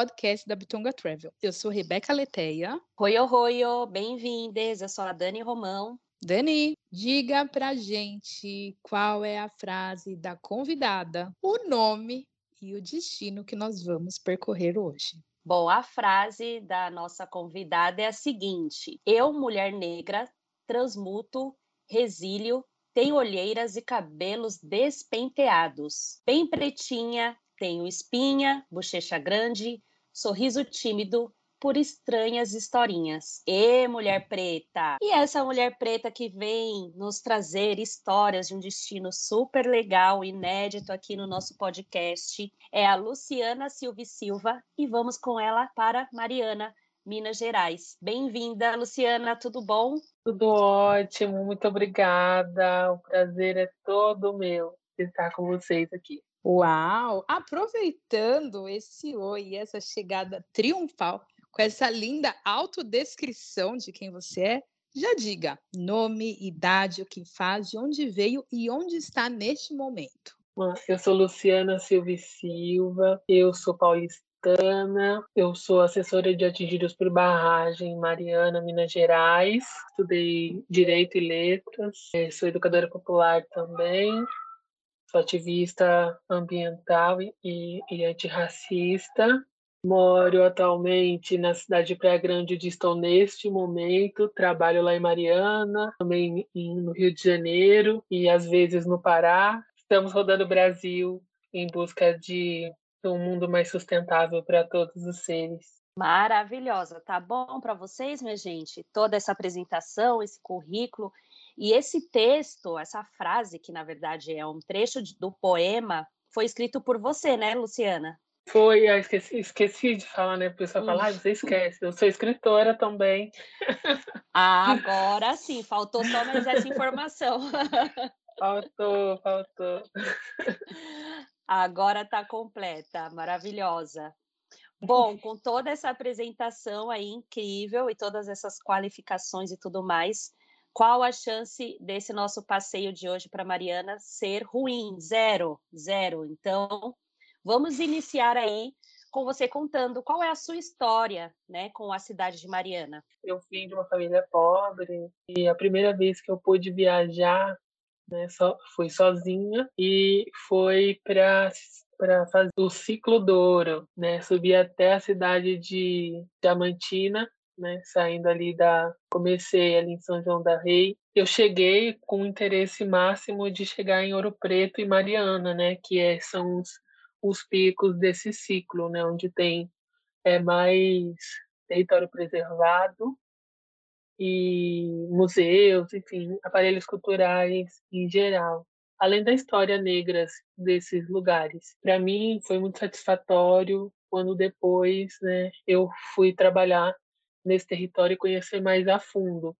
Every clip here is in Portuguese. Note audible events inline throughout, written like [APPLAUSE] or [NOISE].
Podcast da Bitonga Travel. Eu sou Rebeca Leteia. Oi, oi, bem-vindas. Eu sou a Dani Romão. Dani, diga pra gente qual é a frase da convidada, o nome e o destino que nós vamos percorrer hoje. Bom, a frase da nossa convidada é a seguinte: Eu, mulher negra, transmuto, resílio, tenho olheiras e cabelos despenteados. Bem pretinha, tenho espinha, bochecha grande, sorriso tímido, por estranhas historinhas. E mulher preta! E essa mulher preta que vem nos trazer histórias de um destino super legal, inédito aqui no nosso podcast, é a Luciana Silva Silva, e vamos com ela para Mariana, Minas Gerais. Bem-vinda, Luciana, tudo bom? Tudo ótimo, muito obrigada. O prazer é todo meu estar com vocês aqui. Uau! Aproveitando esse oi e essa chegada triunfal, com essa linda autodescrição de quem você é, já diga nome, idade, o que faz, de onde veio e onde está neste momento. Eu sou Luciana Silva Silva, eu sou paulistana, eu sou assessora de atingidos por barragem em Mariana, Minas Gerais. Estudei Direito e Letras, eh, sou educadora popular também, sou ativista ambiental e, e antirracista. Moro atualmente na cidade de Praia Grande, onde estou neste momento. Trabalho lá em Mariana, também no Rio de Janeiro e às vezes no Pará. Estamos rodando o Brasil em busca de um mundo mais sustentável para todos os seres. Maravilhosa, tá bom para vocês, minha gente? Toda essa apresentação, esse currículo e esse texto, essa frase, que na verdade é um trecho do poema, foi escrito por você, né, Luciana? Foi, esqueci, esqueci de falar, né? A pessoa fala, ah, você esquece, eu sou escritora também. Ah, agora sim, faltou só mais essa informação. [LAUGHS] Faltou, faltou. Agora está completa, maravilhosa. Bom, com toda essa apresentação aí incrível e todas essas qualificações e tudo mais, qual a chance desse nosso passeio de hoje para Mariana ser ruim? Zero, zero. Então, vamos iniciar aí com você contando qual é a sua história, né, com a cidade de Mariana. Eu vim de uma família pobre e a primeira vez que eu pude viajar, né, só, fui sozinha e foi para para fazer o ciclo do ouro, né? Subi até a cidade de Diamantina, né? Saindo ali da comecei ali em São João da Rei. Eu cheguei com o interesse máximo de chegar em Ouro Preto e Mariana, né? Que é, são os, os picos desse ciclo, né? Onde tem é mais território preservado e museus, enfim, aparelhos culturais em geral, além da história negra desses lugares. Para mim foi muito satisfatório quando depois, né, eu fui trabalhar nesse território e conhecer mais a fundo.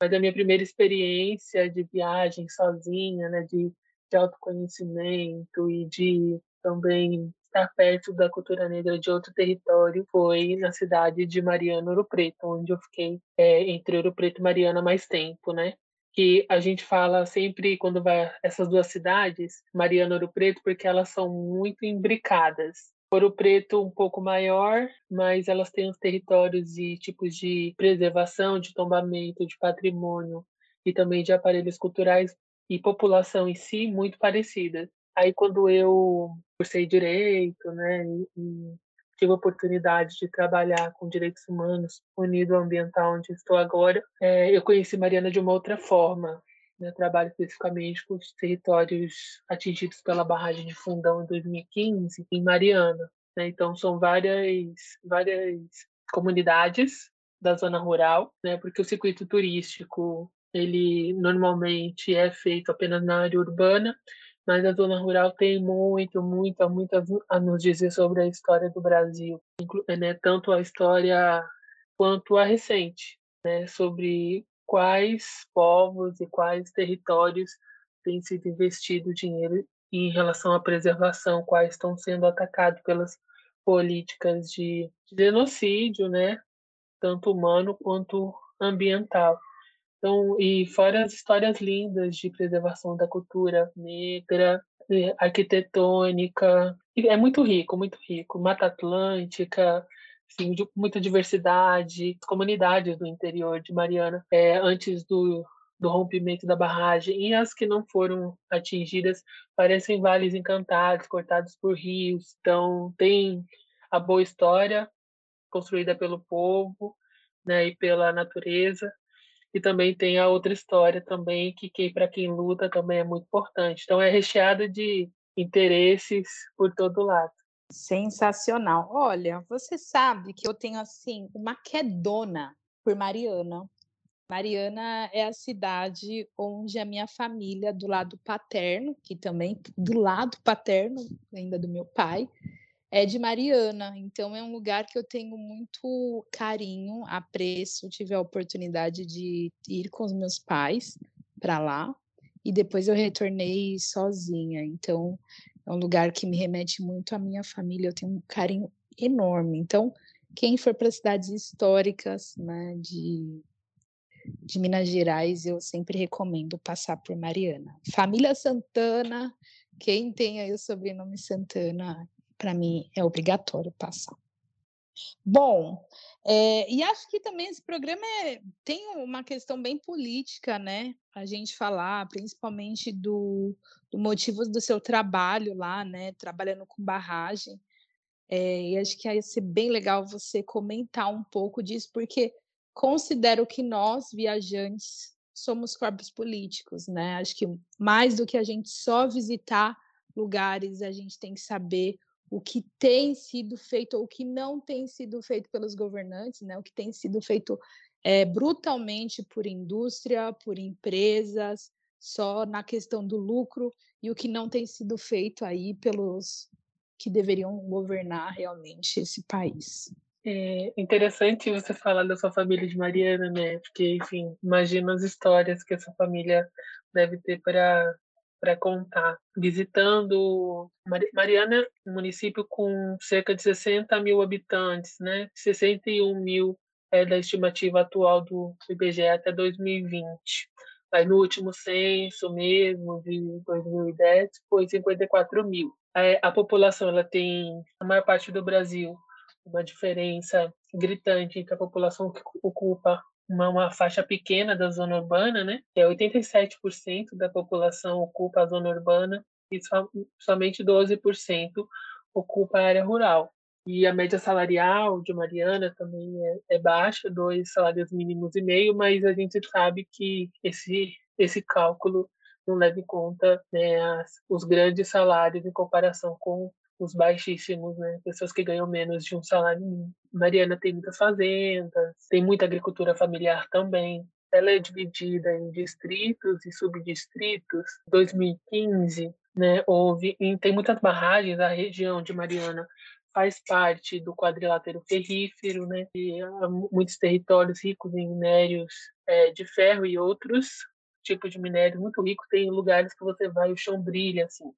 Mas a minha primeira experiência de viagem sozinha, né, de, de autoconhecimento e de também estar perto da cultura negra de outro território foi na cidade de Mariana, Ouro Preto, onde eu fiquei é, entre Ouro Preto e Mariana mais tempo, né? Que a gente fala sempre quando vai essas duas cidades, Mariana e Ouro Preto, porque elas são muito imbricadas. Ouro Preto um pouco maior, mas elas têm os territórios e tipos de preservação, de tombamento, de patrimônio e também de aparelhos culturais e população em si muito parecidas. Aí quando eu cursei direito, né, e, tive a oportunidade de trabalhar com direitos humanos unido ao ambiental onde estou agora, é, eu conheci Mariana de uma outra forma. Né, trabalho especificamente com os territórios atingidos pela barragem de Fundão em 2015 em Mariana. Né, então são várias várias comunidades da zona rural, né, porque o circuito turístico ele normalmente é feito apenas na área urbana mas a zona rural tem muito, muito, muito a nos dizer sobre a história do Brasil, né? tanto a história quanto a recente, né, sobre quais povos e quais territórios têm sido investido dinheiro em relação à preservação, quais estão sendo atacados pelas políticas de genocídio, né, tanto humano quanto ambiental. Então, e fora as histórias lindas de preservação da cultura negra, arquitetônica, é muito rico, muito rico. Mata Atlântica, assim, de muita diversidade, comunidades do interior de Mariana, é, antes do, do rompimento da barragem, e as que não foram atingidas parecem vales encantados, cortados por rios. Então, tem a boa história construída pelo povo né, e pela natureza, e também tem a outra história também que, que para quem luta também é muito importante. Então é recheada de interesses por todo lado. Sensacional. Olha, você sabe que eu tenho assim uma quedona por Mariana. Mariana é a cidade onde a minha família do lado paterno, que também do lado paterno ainda do meu pai, é de Mariana, então é um lugar que eu tenho muito carinho, apreço. Tive a oportunidade de ir com os meus pais para lá e depois eu retornei sozinha. Então é um lugar que me remete muito à minha família. Eu tenho um carinho enorme. Então quem for para cidades históricas, né, de de Minas Gerais, eu sempre recomendo passar por Mariana. Família Santana, quem tem aí o sobrenome Santana, para mim é obrigatório passar. Bom, é, e acho que também esse programa é, tem uma questão bem política, né? A gente falar, principalmente do, do motivos do seu trabalho lá, né? Trabalhando com barragem. É, e acho que ia ser bem legal você comentar um pouco disso, porque considero que nós, viajantes, somos corpos políticos, né? Acho que mais do que a gente só visitar lugares, a gente tem que saber o que tem sido feito ou o que não tem sido feito pelos governantes, né? o que tem sido feito é, brutalmente por indústria, por empresas, só na questão do lucro, e o que não tem sido feito aí pelos que deveriam governar realmente esse país. É interessante você falar da sua família de Mariana, né? Porque, enfim, imagina as histórias que essa família deve ter para para contar. Visitando Mariana, um município com cerca de 60 mil habitantes, né? 61 mil é da estimativa atual do IBGE até 2020. Aí no último censo mesmo, de 2010, foi 54 mil. A, a população ela tem, a maior parte do Brasil, uma diferença gritante entre a população que ocupa uma, uma faixa pequena da zona urbana, né? É 87% da população ocupa a zona urbana e somente 12% ocupa a área rural. E a média salarial de Mariana também é, é, baixa, dois salários mínimos e meio, mas a gente sabe que esse esse cálculo não leva em conta né, as, os grandes salários em comparação com os baixíssimos, né? Pessoas que ganham menos de um salário mínimo. Mariana tem muitas fazendas, tem muita agricultura familiar também. Ela é dividida em distritos e subdistritos. 2015, né, houve tem muitas barragens. A região de Mariana faz parte do quadrilátero ferrífero, né? E há muitos territórios ricos em minérios é, de ferro e outros tipos de minério muito rico. Tem lugares que você vai o chão brilha assim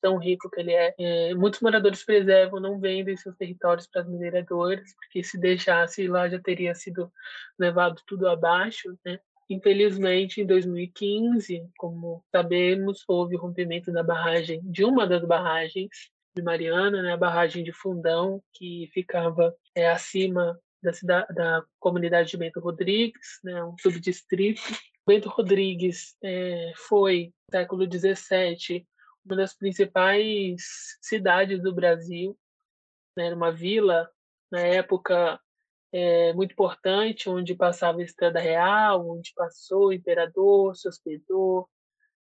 tão rico que ele é. é. Muitos moradores preservam, não vendem seus territórios para as mineradoras, porque se deixasse lá já teria sido levado tudo abaixo, né? Infelizmente, em 2015, como sabemos, houve o rompimento da barragem, de uma das barragens de Mariana, né, a barragem de Fundão, que ficava é, acima da, cidade, da comunidade de Bento Rodrigues, né, um subdistrito. Bento Rodrigues é, foi, no século XVII, uma das principais cidades do Brasil, né, uma vila na época é, muito importante, onde passava a Estrada Real, onde passou o imperador, se hospedou,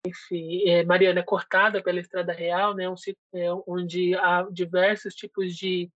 enfim, é, Mariana é cortada pela Estrada Real, né, um, é, onde há diversos tipos de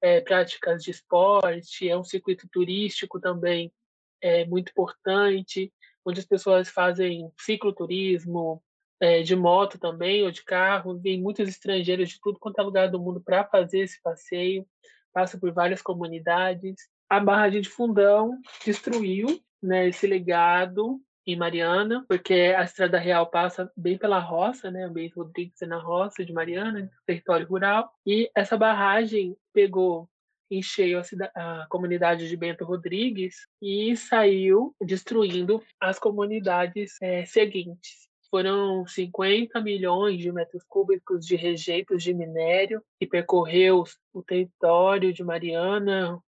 é, práticas de esporte, é um circuito turístico também é, muito importante, onde as pessoas fazem cicloturismo, é, de moto também, ou de carro. Vem muitos estrangeiros de tudo quanto é lugar do mundo para fazer esse passeio. Passa por várias comunidades. a barragem de Fundão destruiu né, esse legado em Mariana, porque a Estrada Real passa bem pela roça, né? Bem Rodrigues é na roça de Mariana, território rural, e essa barragem pegou em cheio a, a comunidade de Bento Rodrigues e saiu destruindo as comunidades eh, seguintes. Foram 50 milhões de metros cúbicos de rejeitos de minério que percorreu o território de Mariana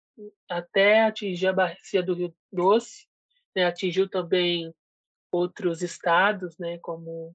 até atingir a bacia do Rio Doce, né? atingiu também outros estados, né, como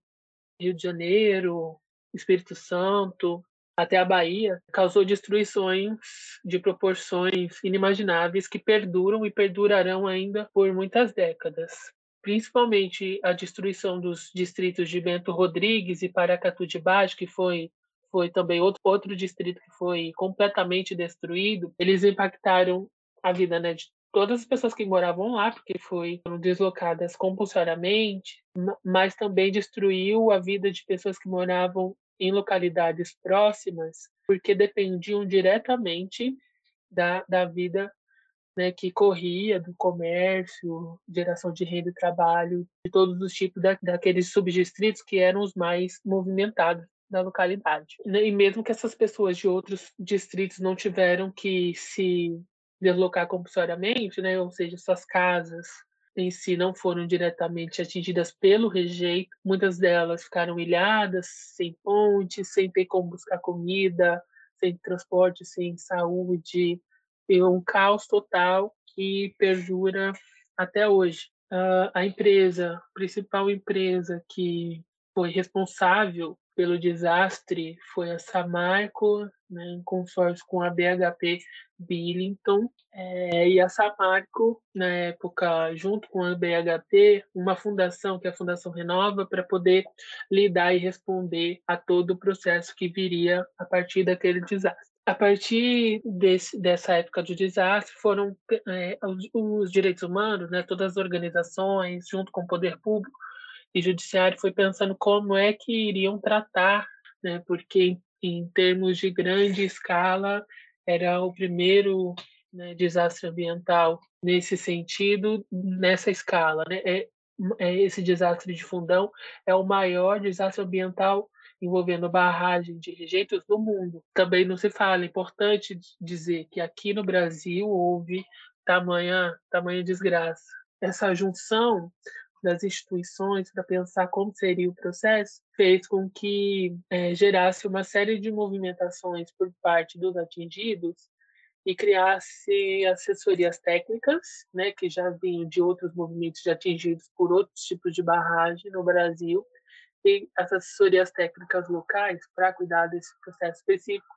Rio de Janeiro, Espírito Santo, até a Bahia, causou destruições de proporções inimagináveis que perduram e perdurarão ainda por muitas décadas. Principalmente a destruição dos distritos de Bento Rodrigues e Paracatu de Baixo, que foi foi também outro, outro distrito que foi completamente destruído. Eles impactaram a vida né, de todas as pessoas que moravam lá, porque foi- foram deslocadas compulsoriamente, ma- mas também destruiu a vida de pessoas que moravam em localidades próximas, porque dependiam diretamente da, da vida né, que corria do comércio, geração de renda e trabalho, de todos os tipos da, daqueles subdistritos que eram os mais movimentados da localidade. Né, E mesmo que essas pessoas de outros distritos não tiveram que se deslocar compulsoriamente, né, ou seja, suas casas em si não foram diretamente atingidas pelo rejeito, muitas delas ficaram ilhadas, sem pontes, sem ter como buscar comida, sem transporte, sem saúde, e um caos total que perdura até hoje. Ah, a empresa, a principal empresa que foi responsável pelo desastre foi a Samarco, né, em consórcio com a BHP Billington, eh, e a Samarco, na época, junto com a BHP, uma fundação, que é a Fundação Renova, para poder lidar e responder a todo o processo que viria a partir daquele desastre. A partir desse, dessa época do desastre, foram os, os direitos humanos, né, todas as organizações, junto com o poder público e judiciário, foi pensando como é que iriam tratar, né, porque em termos de grande escala era o primeiro né, desastre ambiental nesse sentido, nessa escala, né? É, é esse desastre de Fundão é o maior desastre ambiental envolvendo barragem de rejeitos no mundo. Também não se fala, é importante dizer que aqui no Brasil houve tamanha, tamanha desgraça. Essa junção das instituições para pensar como seria o processo fez com que eh, gerasse uma série de movimentações por parte dos atingidos e criasse assessorias técnicas, né, que já vinham de outros movimentos de atingidos por outros tipos de barragem no Brasil, e as assessorias técnicas locais para cuidar desse processo específico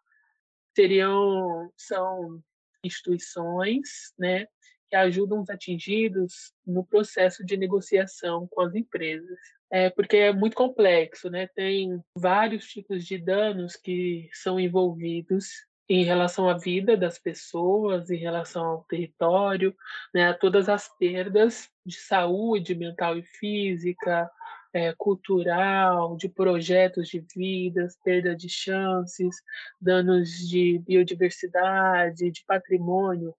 seriam são instituições, né, que ajudam os atingidos no processo de negociação com as empresas. É porque é muito complexo, né? Tem vários tipos de danos que são envolvidos em relação à vida das pessoas, em relação ao território, né? A todas as perdas de saúde mental e física, é, cultural, de projetos de vidas, perda de chances, danos de biodiversidade, de patrimônio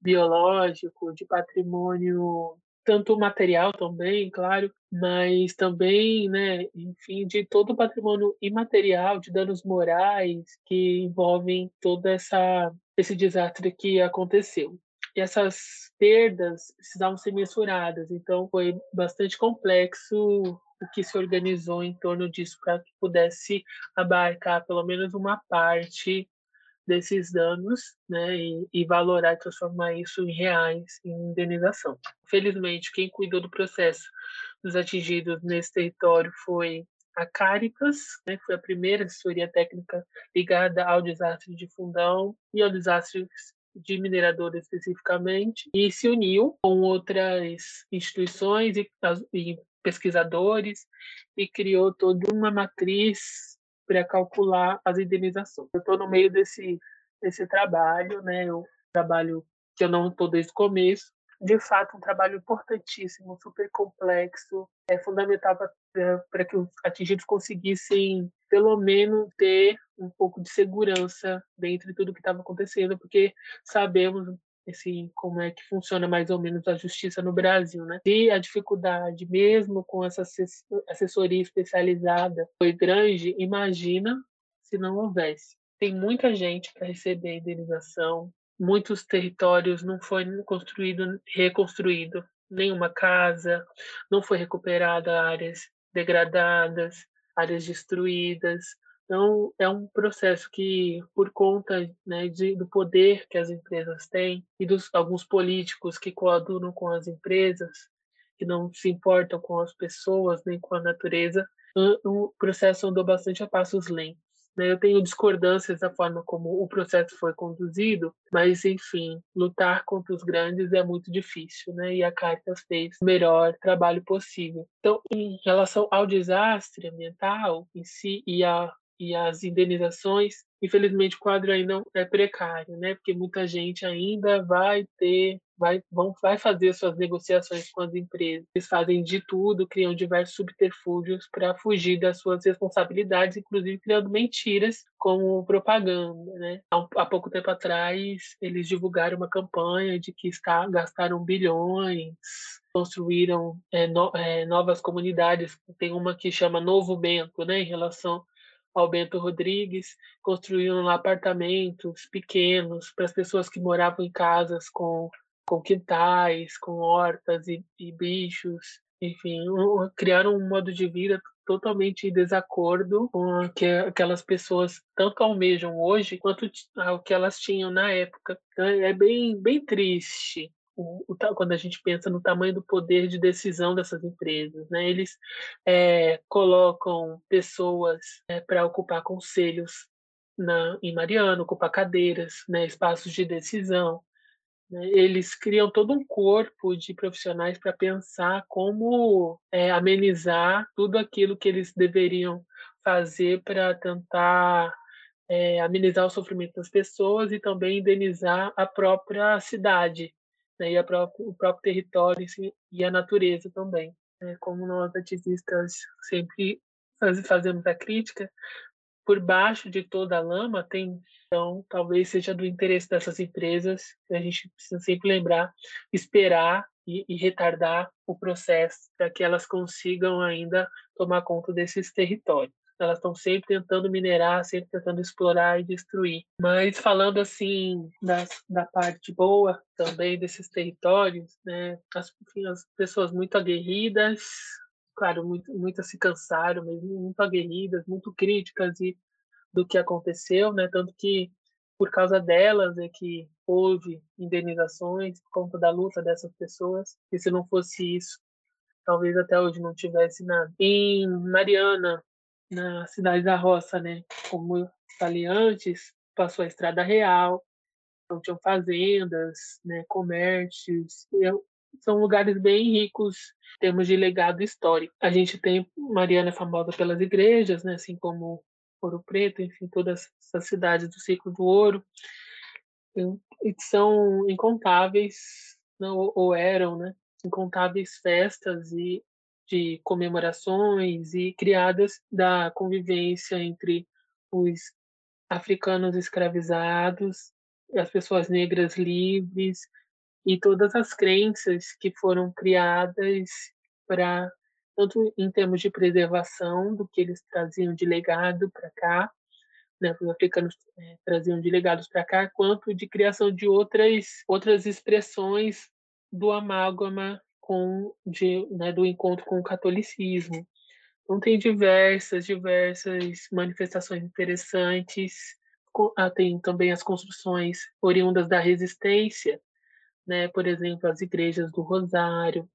biológico, de patrimônio tanto material também, claro, mas também, né, enfim, de todo o patrimônio imaterial, de danos morais que envolvem toda essa esse desastre que aconteceu. E essas perdas precisavam ser mensuradas, então foi bastante complexo o que se organizou em torno disso para que pudesse abarcar pelo menos uma parte desses danos, né, e, e, valorar e transformar isso em reais, em indenização. Felizmente, quem cuidou do processo dos atingidos nesse território foi a Caritas, né, foi a primeira assessoria técnica ligada ao desastre de Fundão e ao desastre de mineradora especificamente, e se uniu com outras instituições e, e pesquisadores e criou toda uma matriz para calcular as indenizações. Eu estou no meio desse, desse trabalho, né? Eu trabalho que eu não estou desde o começo. De fato, um trabalho importantíssimo, super complexo, é fundamental para que os atingidos conseguissem, pelo menos, ter um pouco de segurança dentro de tudo que estava acontecendo, porque sabemos esse como é que funciona mais ou menos a justiça no Brasil, né? E a dificuldade, mesmo com essa assessoria especializada, foi grande, imagina se não houvesse. Tem muita gente para receber indenização, muitos territórios não foi construído, reconstruído, nenhuma casa, não foi recuperada áreas degradadas, áreas destruídas, então, é um processo que, por conta né, de, do poder que as empresas têm e dos alguns políticos que coadunam com as empresas, que não se importam com as pessoas nem com a natureza, o processo andou bastante a passos lentos. Né? Eu tenho discordâncias da forma como o processo foi conduzido, mas, enfim, lutar contra os grandes é muito difícil, né? e a Caritas fez o melhor trabalho possível. Então, em relação ao desastre ambiental em si e a e as indenizações, infelizmente o quadro ainda é precário, né? Porque muita gente ainda vai ter, vai, vão, vai fazer suas negociações com as empresas. Eles fazem de tudo, criam diversos subterfúgios para fugir das suas responsabilidades, inclusive criando mentiras como propaganda, né? Há, pouco tempo atrás, eles divulgaram uma campanha de que está, gastaram bilhões construíram é, no, é, novas comunidades. Tem uma que chama Novo Bento, né, em relação ao Bento Rodrigues, construíram apartamentos pequenos para as pessoas que moravam em casas com, com quintais, com hortas e, e bichos. Enfim, criaram um modo de vida totalmente em desacordo com que aquelas pessoas tanto almejam hoje quanto o que elas tinham na época. Então, é bem, bem triste o, o, quando a gente pensa no tamanho do poder de decisão dessas empresas. Né? Eles é, colocam pessoas é, para ocupar conselhos na, em Mariana, ocupar cadeiras, né, espaços de decisão. Né? Eles criam todo um corpo de profissionais para pensar como é, amenizar tudo aquilo que eles deveriam fazer para tentar é, amenizar o sofrimento das pessoas e também indenizar a própria cidade, né, e própria, o próprio território e a natureza também. Né, como nós ativistas sempre faz, fazemos a crítica, por baixo de toda a lama tem, então, talvez seja do interesse dessas empresas, a gente precisa sempre lembrar, esperar e, e retardar o processo para que elas consigam ainda tomar conta desses territórios elas estão sempre tentando minerar, sempre tentando explorar e destruir. Mas falando assim das, da parte boa também desses territórios, né, as, as pessoas muito aguerridas, claro, muito, muitas se cansaram, mas muito aguerridas, muito críticas e do que aconteceu, né, tanto que por causa delas é que houve indenizações por conta da luta dessas pessoas, e se não fosse isso, talvez até hoje não tivesse nada. Em Mariana, na cidade da roça, né? Como eu falei antes, passou a Estrada Real, então tinham fazendas, né, comércios, são lugares bem ricos em termos de legado histórico. A gente tem Mariana famosa pelas igrejas, né, assim como Ouro Preto, enfim, todas essas cidades do ciclo do ouro. E são incontáveis, não, ou eram, né, incontáveis festas e de comemorações e criadas da convivência entre os africanos escravizados, as pessoas negras livres e todas as crenças que foram criadas para tanto em termos de preservação do que eles traziam de legado para cá, né, os africanos é, traziam de legados para cá, quanto de criação de outras outras expressões do amálgama com de, né, do encontro com o catolicismo. Então tem diversas, diversas manifestações interessantes. Ah, tem também as construções oriundas da resistência, né? Por exemplo, as igrejas do Rosário,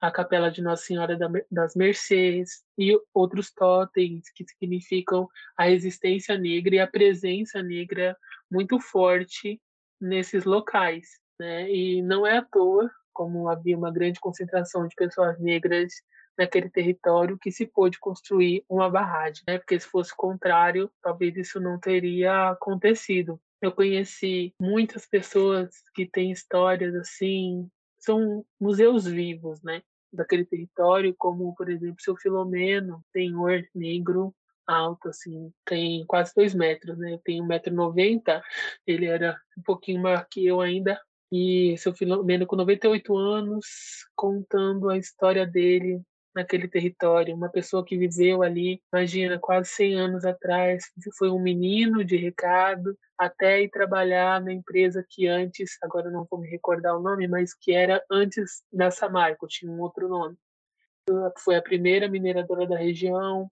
a Capela de Nossa Senhora das Mercês e outros totens que significam a resistência negra e a presença negra muito forte nesses locais, né? E não é à toa como havia uma grande concentração de pessoas negras naquele território que se pôde construir uma barragem, né? Porque se fosse contrário, talvez isso não teria acontecido. Eu conheci muitas pessoas que têm histórias assim, são museus vivos, né? Daquele território, como por exemplo, seu Filomeno, senhor negro alto, assim, tem quase dois metros, né? Eu tenho 1,90m, ele era um pouquinho maior que eu ainda, E seu Filomeno com 98 anos, contando a história dele naquele território, uma pessoa que viveu ali, imagina, quase 100 anos atrás, foi um menino de recado, até ir trabalhar na empresa que antes, agora não vou me recordar o nome, mas que era antes da Samarco, tinha um outro nome. Foi a primeira mineradora da região,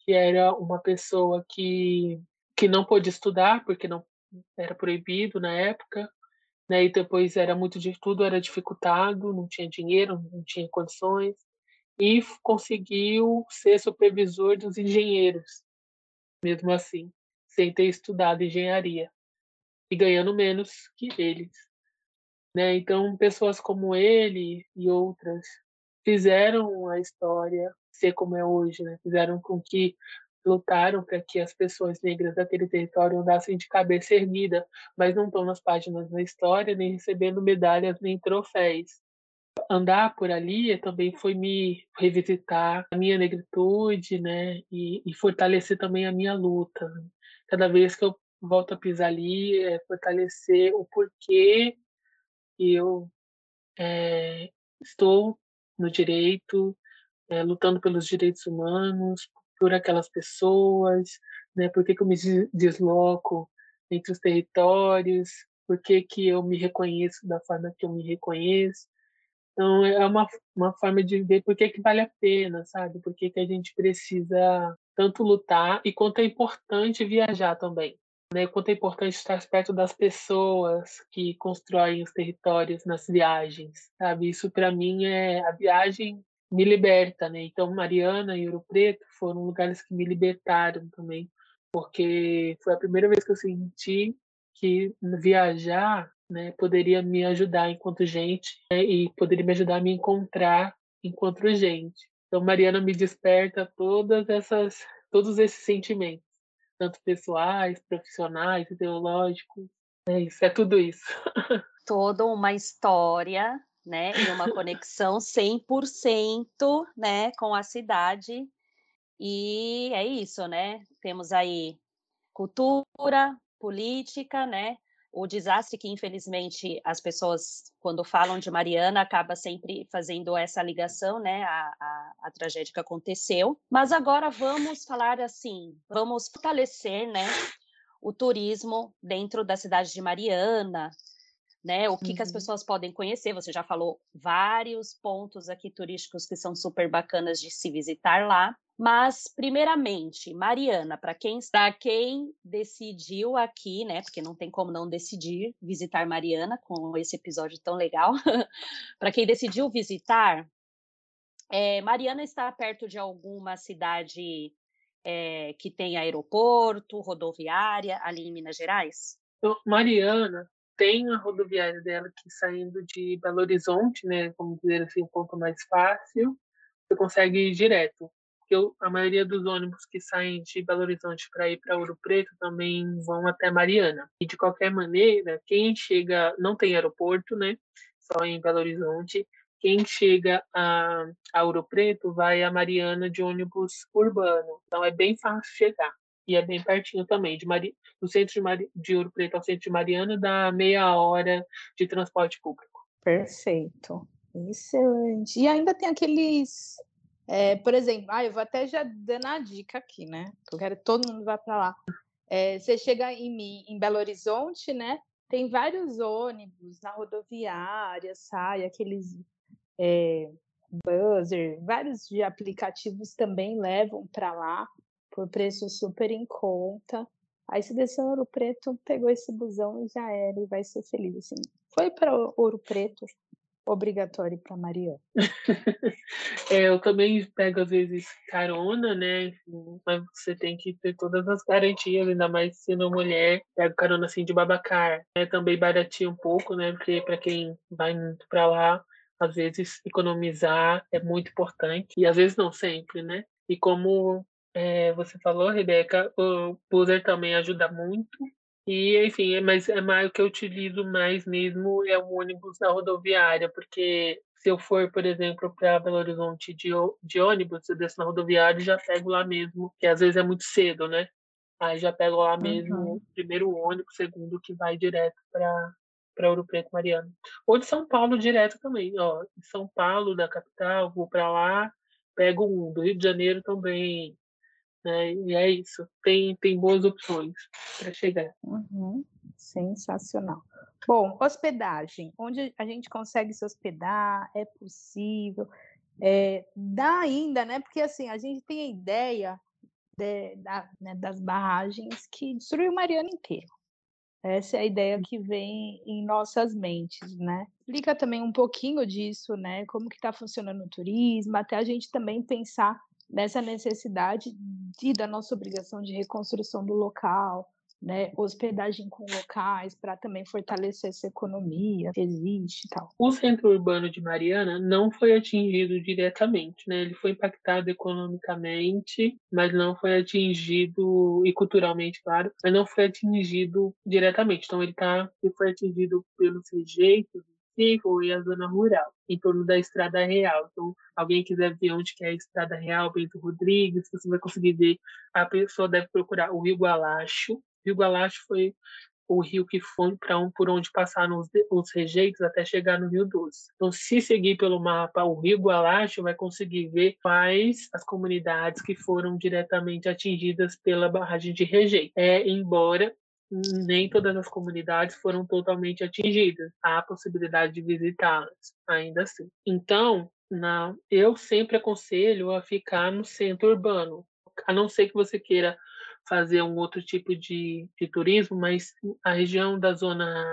que era uma pessoa que, que não pôde estudar, porque não era proibido na época, né? e depois era muito de tudo era dificultado, não tinha dinheiro, não tinha condições, e conseguiu ser supervisor dos engenheiros, mesmo assim, sem ter estudado engenharia e ganhando menos que eles. Né? Então, pessoas como ele e outras fizeram a história ser como é hoje, né? fizeram com que lutaram para que as pessoas negras daquele território andassem de cabeça erguida, mas não estão nas páginas da história, nem recebendo medalhas nem troféus andar por ali também foi me revisitar a minha negritude, né? E, e fortalecer também a minha luta. Cada vez que eu volto a pisar ali, é fortalecer o porquê eu é, estou no direito, é, lutando pelos direitos humanos, por aquelas pessoas, né? Por que, que eu me desloco entre os territórios, por que, que eu me reconheço da forma que eu me reconheço. Então, é uma, uma forma de ver por que, que vale a pena, sabe? Por que, que a gente precisa tanto lutar e quanto é importante viajar também. Né? Quanto é importante estar perto das pessoas que constroem os territórios nas viagens, sabe? Isso, para mim, é a viagem me liberta, né? Então, Mariana e Ouro Preto foram lugares que me libertaram também, porque foi a primeira vez que eu senti que viajar né, poderia me ajudar enquanto gente né, e poderia me ajudar a me encontrar enquanto gente. Então, Mariana me desperta todas essas, todos esses sentimentos, tanto pessoais, profissionais, ideológicos. É isso, é tudo isso. [LAUGHS] Toda uma história, né, e uma conexão 100%, né, com a cidade. E é isso, né? Temos aí cultura, política, né? o desastre que, infelizmente, as pessoas, quando falam de Mariana, acaba sempre fazendo essa ligação, né, a, a, a, tragédia que aconteceu. Mas agora vamos falar assim, vamos fortalecer, né, o turismo dentro da cidade de Mariana, né, o que, uhum. que as uhum. pessoas podem conhecer. Você já falou vários pontos aqui turísticos que são super bacanas de se visitar lá. Mas, primeiramente, Mariana, para quem está, quem decidiu aqui, né? Porque não tem como não decidir visitar Mariana com esse episódio tão legal. [LAUGHS] para quem decidiu visitar, é, Mariana está perto de alguma cidade é, que tem aeroporto, rodoviária, ali em Minas Gerais? Então, Mariana tem a rodoviária dela que saindo de Belo Horizonte, né? Vamos dizer assim, um ponto mais fácil, você consegue ir direto porque a maioria dos ônibus que saem de Belo Horizonte para ir para Ouro Preto também vão até Mariana. E de qualquer maneira, quem chega não tem aeroporto, né? Só em Belo Horizonte. Quem chega a, a Ouro Preto vai a Mariana de ônibus urbano. Então é bem fácil chegar. E é bem pertinho também. De Mari... Do centro de, Mari... de Ouro Preto ao centro de Mariana dá meia hora de transporte público. Perfeito. Excelente. E ainda tem aqueles é, por exemplo, ah, eu vou até já dando a dica aqui, né? Eu quero que todo mundo vá para lá. É, você chega em, em Belo Horizonte, né? Tem vários ônibus na rodoviária, sai aqueles é, buzzer, vários aplicativos também levam para lá por preço super em conta. Aí se desceu Ouro Preto, pegou esse busão e já era e vai ser feliz. Assim, foi para Ouro Preto, obrigatório para Mariana. [LAUGHS] é, eu também pego às vezes carona, né? Mas você tem que ter todas as garantias, ainda mais sendo mulher. Pego carona assim de babacar, né? Também baratinha um pouco, né? Porque para quem vai muito para lá, às vezes economizar é muito importante e às vezes não sempre, né? E como é, você falou, Rebeca, o buzzer também ajuda muito. E, enfim, é, mas é mais o que eu utilizo mais mesmo é o ônibus na rodoviária, porque se eu for, por exemplo, para Belo Horizonte de, de ônibus, eu desço na rodoviária e já pego lá mesmo, que às vezes é muito cedo, né? Aí já pego lá mesmo uhum. primeiro ônibus, segundo que vai direto para para Ouro Preto, Mariana. Ou de São Paulo direto também, ó. De São Paulo, da capital, vou para lá, pego um. Do Rio de Janeiro também. Né? E é isso. Tem, tem boas opções para chegar. Uhum. Sensacional. Bom, hospedagem. Onde a gente consegue se hospedar? É possível? É, dá ainda, né? Porque assim, a gente tem a ideia de, da, né, das barragens que destruiu Mariana inteiro. Essa é a ideia que vem em nossas mentes, né? Explica também um pouquinho disso, né? Como que está funcionando o turismo, até a gente também pensar nessa necessidade de, da nossa obrigação de reconstrução do local, né, hospedagem com locais para também fortalecer essa economia que existe e tal. O centro urbano de Mariana não foi atingido diretamente, né? Ele foi impactado economicamente, mas não foi atingido e culturalmente, claro, mas não foi atingido diretamente. Então ele tá, ele foi atingido pelos rejeitos e a zona rural, em torno da Estrada Real. Então, alguém quiser ver onde que é a Estrada Real, Bento Rodrigues, você vai conseguir ver. A pessoa deve procurar o Rio Gualacho, Rio Gualacho foi o rio que foi para um, por onde passaram os, os, rejeitos até chegar no Rio Doce. Então, se seguir pelo mapa o Rio Gualacho, vai conseguir ver quais as comunidades que foram diretamente atingidas pela barragem de rejeito. É, embora nem todas as comunidades foram totalmente atingidas. Há a possibilidade de visitá-las, ainda assim. Então, na, eu sempre aconselho a ficar no centro urbano, a não ser que você queira fazer um outro tipo de, de turismo, mas a região da zona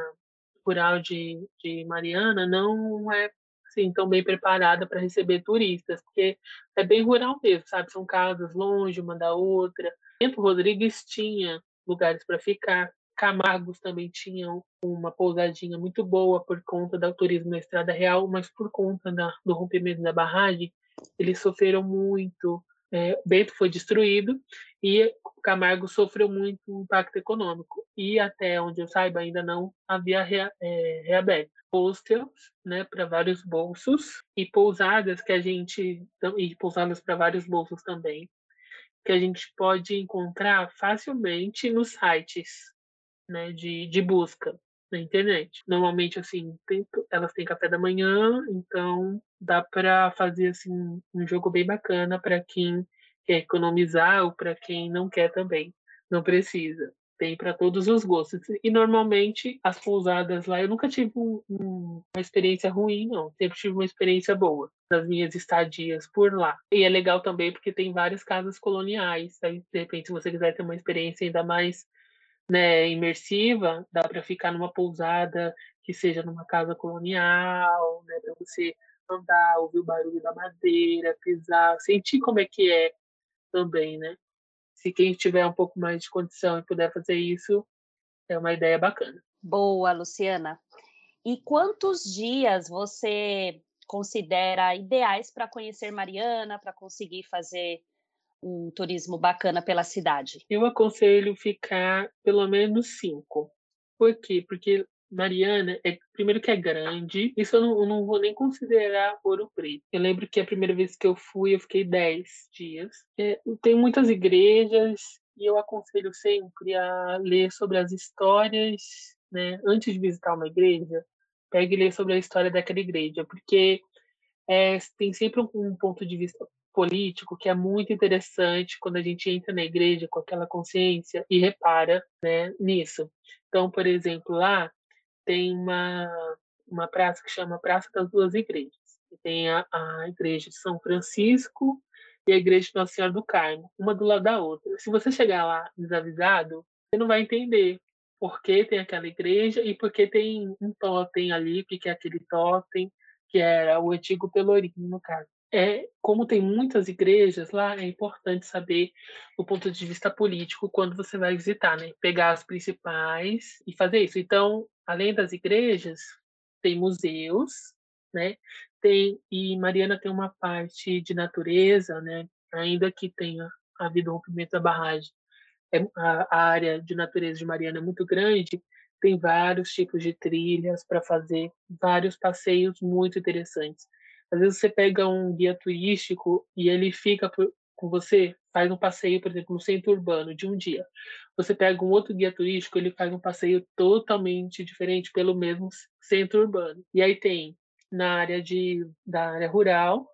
rural de, de Mariana não é assim, tão bem preparada para receber turistas, porque é bem rural mesmo, sabe? São casas longe uma da outra. Bento Rodrigues tinha lugares para ficar. Camargos também tinham uma pousadinha muito boa por conta do turismo na Estrada Real, mas por conta da, do rompimento da barragem, eles sofreram muito é, Bento foi destruído e Camargo sofreu muito impacto econômico. E até onde eu saiba, ainda não havia rea, é, reaberto. Hostels, né, para vários bolsos, e pousadas que a gente. e pousadas para vários bolsos também, que a gente pode encontrar facilmente nos sites né, de, de busca na internet. Normalmente, assim, tem, elas têm café da manhã, então dá para fazer assim um jogo bem bacana para quem quer economizar ou para quem não quer também. Não precisa. Tem para todos os gostos. E normalmente as pousadas lá, eu nunca tive um, um, uma experiência ruim, não. Sempre tive uma experiência boa nas minhas estadias por lá. E é legal também porque tem várias casas coloniais. Aí, de repente, se você quiser ter uma experiência ainda mais né, imersiva, dá para ficar numa pousada que seja numa casa colonial, né, para você andar, ouvir o barulho da madeira, pisar, sentir como é que é também, né? Se quem tiver um pouco mais de condição e puder fazer isso, é uma ideia bacana. Boa, Luciana. E quantos dias você considera ideais para conhecer Mariana, para conseguir fazer um turismo bacana pela cidade? Eu aconselho ficar pelo menos cinco. Por quê? Porque Mariana, é, primeiro que é grande, isso eu não, eu não, vou nem considerar Ouro Preto. Eu lembro que a primeira vez que eu fui, eu fiquei 10 dias. É, tem muitas igrejas e eu aconselho sempre a ler sobre as histórias, né? Antes de visitar uma igreja, pegue e lê sobre a história daquela igreja, porque é, tem sempre um, um ponto de vista político que é muito interessante quando a gente entra na igreja com aquela consciência e repara né, nisso. Então, por exemplo, lá tem uma, uma praça que chama Praça das Duas Igrejas. E tem a, a igreja de São Francisco e a igreja de Nossa Senhora do Carmo, uma do lado da outra. Se você chegar lá desavisado, você não vai entender por que tem aquela igreja e por que tem um totem ali, que é aquele totem, que era o antigo Pelourinho, no caso é, como tem muitas igrejas lá, é importante saber o ponto de vista político quando você vai visitar, né? Pegar as principais e fazer isso. Então, além das igrejas, tem museus, né? Tem e Mariana tem uma parte de natureza, né? Ainda que tenha havido um rompimento da barragem, é, a, a área de natureza de Mariana é muito grande. Tem vários tipos de trilhas para fazer, vários passeios muito interessantes. Às vezes você pega um guia turístico e ele fica por, você, faz um passeio, por exemplo, no centro urbano de um dia. Você pega um outro guia turístico, ele faz um passeio totalmente diferente pelo mesmo centro urbano. E aí tem na área de da área rural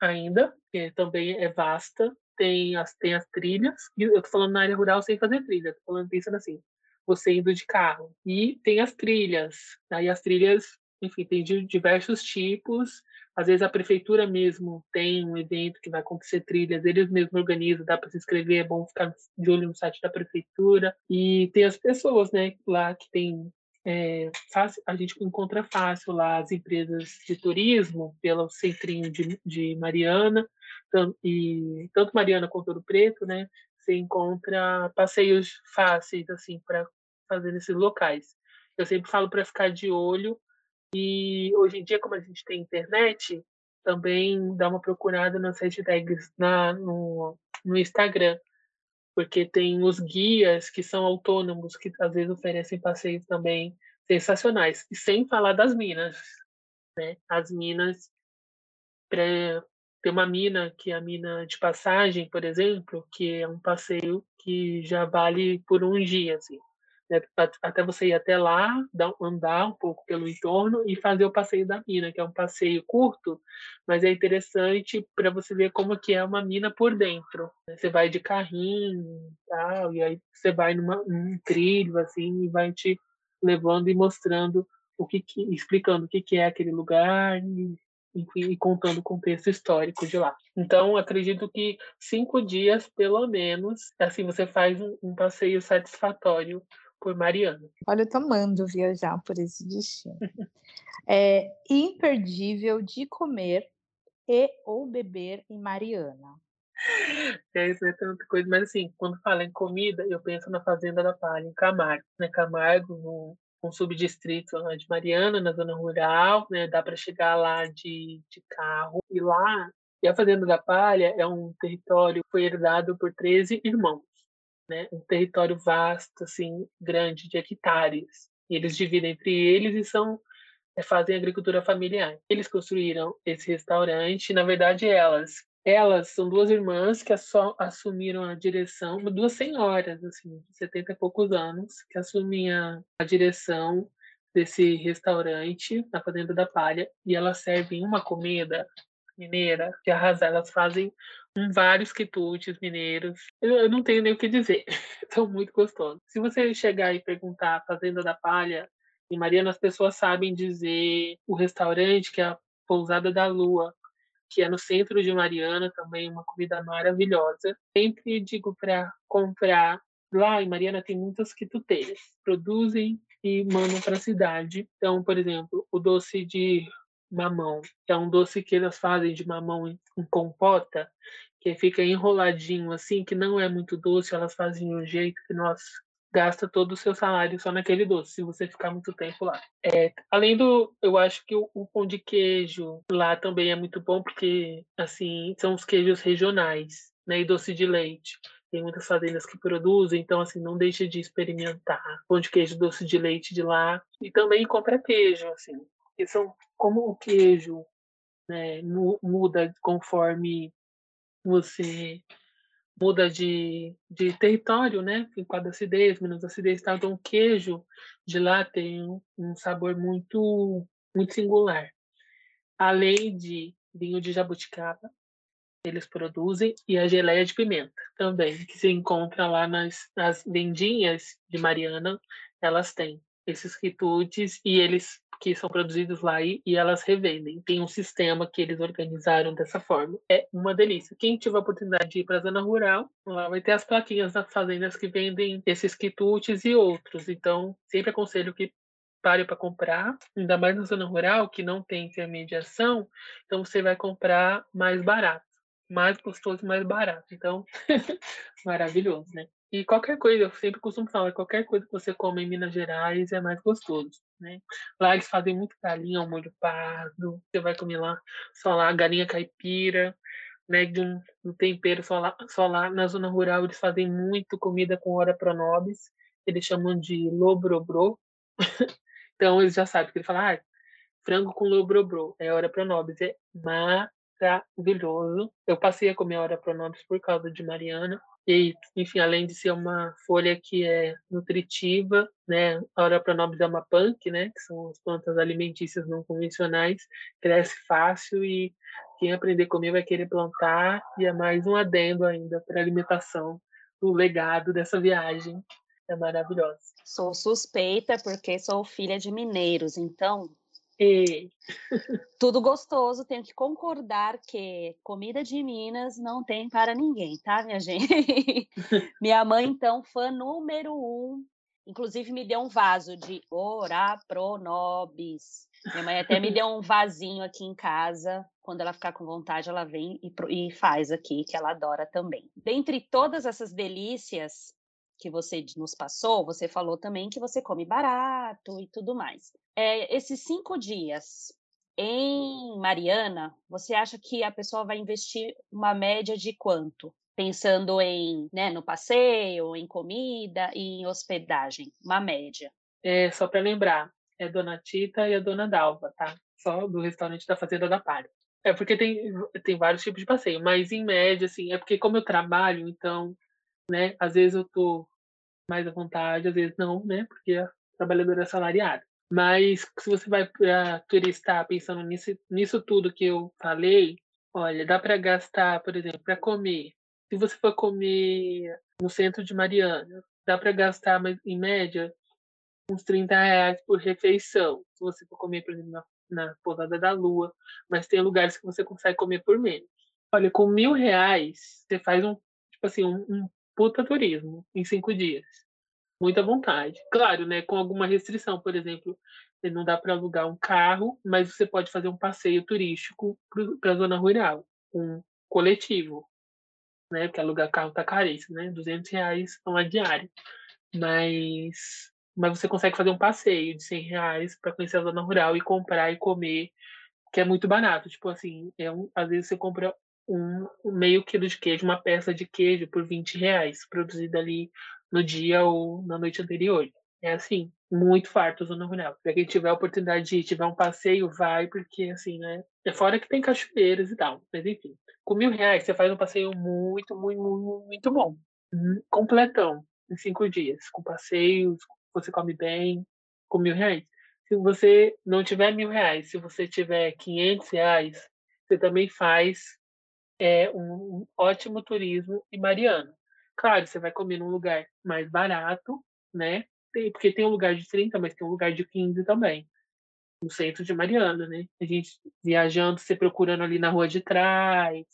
ainda, que também é vasta, tem as tem as trilhas. Eu tô falando na área rural sem fazer trilha, tô falando pensando assim, você indo de carro. E tem as trilhas. Aí as trilhas, enfim, tem de diversos tipos às vezes a prefeitura mesmo tem um evento que vai acontecer trilhas, eles mesmos organizam, dá para se inscrever, é bom ficar de olho no site da prefeitura. E tem as pessoas, né, lá que tem é, fácil, a gente encontra fácil lá as empresas de turismo pelo centrinho de, de Mariana e tanto Mariana quanto Ouro Preto, né? Você encontra passeios fáceis assim para fazer nesses locais. Eu sempre falo para ficar de olho e hoje em dia, como a gente tem internet, também dá uma procurada nas hashtags na, no, no Instagram, porque tem os guias que são autônomos, que às vezes oferecem passeios também sensacionais. E sem falar das minas, né? As minas, pra, tem uma mina que é a mina de passagem, por exemplo, que é um passeio que já vale por um dia, assim né, até você ir até lá, andar um pouco pelo entorno e fazer o passeio da mina, que é um passeio curto, mas é interessante para você ver como que é uma mina por dentro. Né. Você vai de carrinho, tal, e aí você vai numa, num trilho assim e vai te levando e mostrando o que, que explicando o que, que é aquele lugar e, enfim, e contando o contexto histórico de lá. Então, acredito que cinco dias, pelo menos, assim você faz um, um passeio satisfatório por Mariana. Olha, eu tô amando viajar por esse destino. é imperdível de comer e ou beber em Mariana. É, isso é tanta coisa, mas assim, quando fala em comida, eu penso na Fazenda da Palha, em Camargo, né? Camargo, no, um subdistrito de Mariana, na zona rural, né? Dá para chegar lá de, de carro. E lá, e a Fazenda da Palha é um território que foi herdado por 13 irmãos né, um território vasto, assim, grande, de hectares. E eles dividem entre eles e são é, fazem agricultura familiar. Eles construíram esse restaurante, na verdade elas, elas são duas irmãs que assumiram a direção, duas senhoras, assim, de 70 e poucos anos, que assumiam a direção desse restaurante na Fazenda da Palha, e elas servem uma comida mineira de arrasar. Elas fazem vários quitutes mineiros. Eu, eu, não tenho nem o que dizer. [LAUGHS] São muito gostosos. Se você chegar e perguntar Fazenda da Palha em Mariana, as pessoas sabem dizer o restaurante que é a Pousada da Lua, que é no centro de Mariana, também uma comida maravilhosa. Sempre digo para comprar. Lá em Mariana tem muitas quituteiras. Produzem e mandam para a cidade. Então, por exemplo, o doce de mamão, é um doce que elas fazem de mamão em, compota, que fica enroladinho assim, que não é muito doce, elas fazem de um jeito que nós gasta todo o seu salário só naquele doce, se você ficar muito tempo lá. É, além do, eu acho que o, o, pão de queijo lá também é muito bom, porque, assim, são os queijos regionais, né, e doce de leite. Tem muitas fazendas que produzem, então, assim, não deixe de experimentar pão de queijo, doce de leite de lá. E também compra queijo, assim, que são como o queijo né, muda conforme você muda de, de território, né? Quadro acidez, menos acidez, tá? então o queijo de lá tem um sabor muito muito singular. Além de vinho de jabuticaba, eles produzem e a geleia de pimenta também, que se encontra lá nas, nas vendinhas de Mariana, elas têm esses quitutes e eles que são produzidos lá e, e, elas revendem. Tem um sistema que eles organizaram dessa forma. É uma delícia. Quem tiver a oportunidade de ir para a zona rural, lá vai ter as plaquinhas das fazendas que vendem esses quitutes e outros. Então, sempre aconselho que pare para comprar, ainda mais na zona rural, que não tem intermediação, então você vai comprar mais barato. Mais gostoso, mais barato. Então, [LAUGHS] maravilhoso, né? E qualquer coisa, eu sempre costumo falar, qualquer coisa que você come em Minas Gerais é mais gostoso, né? Lá eles fazem muito galinha ao molho pardo, você vai comer lá só lá galinha caipira, né? De um, um tempero só lá, só lá na zona rural eles fazem muito comida com hora pronobis, eles chamam de lobrobrô. [LAUGHS] então eles já sabem que ele fala, ah, frango com lobrobrô, é hora pronobis, é maravilhoso. Eu passei a comer Ora Pronobis por causa de Mariana. E, enfim, além de ser uma folha que é nutritiva, né? Ora Pronobis é uma punk, né? Que são as plantas alimentícias não convencionais. Cresce fácil e quem aprender a comer vai querer plantar. E é mais um adendo ainda para a alimentação, o legado dessa viagem. É maravilhosa. Sou suspeita porque sou filha de mineiros, então E tudo gostoso. Tenho que concordar que comida de Minas não tem para ninguém, tá, minha [LAUGHS] gente? minha mãe, então, fã número um. Inclusive, me deu um vaso de Ora Pronobis. Minha mãe até me deu um vasinho aqui em casa. Quando ela ficar com vontade, ela vem e, e faz aqui, que ela adora também. Dentre todas essas delícias que você nos passou, você falou também que você come barato e tudo mais. É, esses cinco dias em Mariana, você acha que a pessoa vai investir uma média de quanto? Pensando em, né, no passeio, em comida e em hospedagem, uma média. é, só para lembrar, é a Dona Tita e a Dona Dalva, tá? Só do restaurante da Fazenda da Palha. É porque tem, tem vários tipos de passeio, mas em média, assim, é porque como eu trabalho, então, né, às vezes eu tô mais à vontade, às vezes não, né, porque a trabalhadora é salariada. Mas se você vai para turistar pensando nisso, nisso tudo que eu falei, olha, dá para gastar, por exemplo, para comer. Se você for comer no centro de Mariana, dá para gastar, mas em média, uns 30 reais por refeição. Se você for comer, por exemplo, na, na Pousada da Lua, mas tem lugares que você consegue comer por menos. Olha, com mil reais, você faz um, tipo assim, um, um puta turismo em cinco dias. Muita vontade. Claro, né? Com alguma restrição, por exemplo, não dá para alugar um carro, mas você pode fazer um passeio turístico para a zona rural, um coletivo, né? Porque alugar carro tá caríssimo, né? 200 reais uma diária. Mas, mas você consegue fazer um passeio de 100 reais para conhecer a zona rural e comprar e comer, que é muito barato. Tipo assim, é um, às vezes você compra um, meio quilo de queijo, uma peça de queijo por 20 reais, produzida ali no dia ou na noite anterior. É assim, muito farto zona rural. Para quem tiver a oportunidade de ir, tiver um passeio, vai, porque assim, né? É fora que tem cachoeiras e tal. Mas enfim, com mil reais você faz um passeio muito, muito, muito, muito bom. Hum, Completão, em cinco dias. Com passeios, você come bem, com mil reais. Se você não tiver mil reais, se você tiver 500 reais, você também faz é, um, ótimo turismo em Mariana. Claro, você vai comer num lugar mais barato, né? Porque tem um lugar de 30, mas tem um lugar de 15 também. No centro de Mariana, né? A gente viajando, você procurando ali na rua de trás,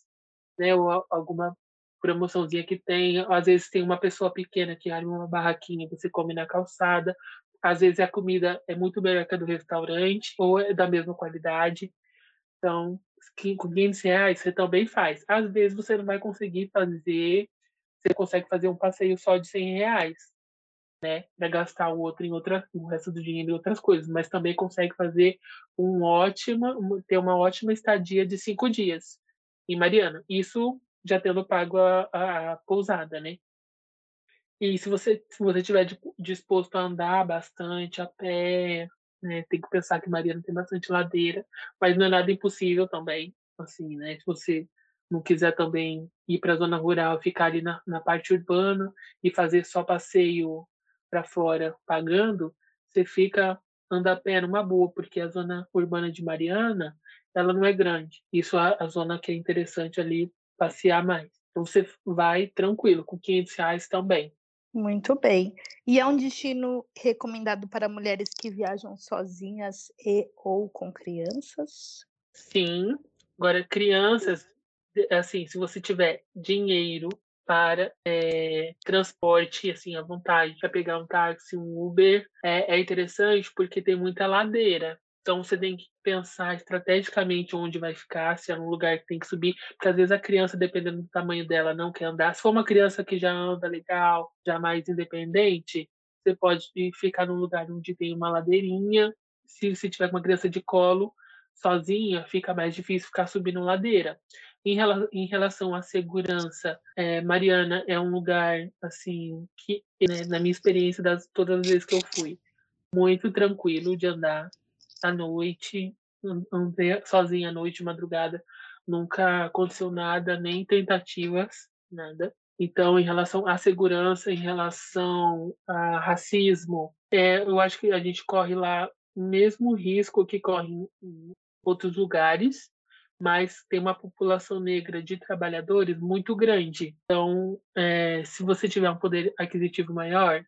né? Ou al- alguma promoçãozinha que tem. Às vezes tem uma pessoa pequena que abre uma barraquinha, você come na calçada. Às vezes a comida é muito melhor que a do restaurante, ou é da mesma qualidade. Então, que- com 500 reais você também faz. Às vezes você não vai conseguir fazer, você consegue fazer um passeio só de 100 reais, né? Para gastar o outro em outra, o resto do dinheiro em outras coisas, mas também consegue fazer um ótima, ter uma ótima estadia de cinco dias em Mariana. Isso já tendo pago a, a, a pousada, né? E se você se você estiver disposto a andar bastante a pé, né, tem que pensar que Mariana tem bastante ladeira, mas não é nada impossível também, assim, né? Se você não quiser também ir para a zona rural, ficar ali na, na parte urbana e fazer só passeio para fora pagando, você fica anda a pé numa boa, porque a zona urbana de Mariana, ela não é grande. Isso é a zona que é interessante ali passear mais. Então você vai tranquilo, com 500 reais também. Muito bem. E é um destino recomendado para mulheres que viajam sozinhas e ou com crianças? Sim. Agora, crianças, assim, se você tiver dinheiro para é, transporte, assim, à vontade, para pegar um táxi, um Uber, é, é interessante porque tem muita ladeira. Então você tem que pensar estrategicamente onde vai ficar, se é um lugar que tem que subir, porque às vezes a criança, dependendo do tamanho dela, não quer andar. Se for uma criança que já anda legal, já mais independente, você pode ficar num lugar onde tem uma ladeirinha. Se, se tiver uma criança de colo, sozinha, fica mais difícil ficar subindo ladeira. Em, rela em relação à segurança, é, Mariana é um lugar, assim, que, né, na minha experiência, das todas as vezes que eu fui, muito tranquilo de andar à noite, andei sozinha à noite, madrugada, nunca aconteceu nada, nem tentativas, nada. Então, em relação à segurança, em relação a racismo, é, eu acho que a gente corre lá o mesmo risco que corre em outros lugares, mas tem uma população negra de trabalhadores muito grande. Então, é, se você tiver um poder aquisitivo maior,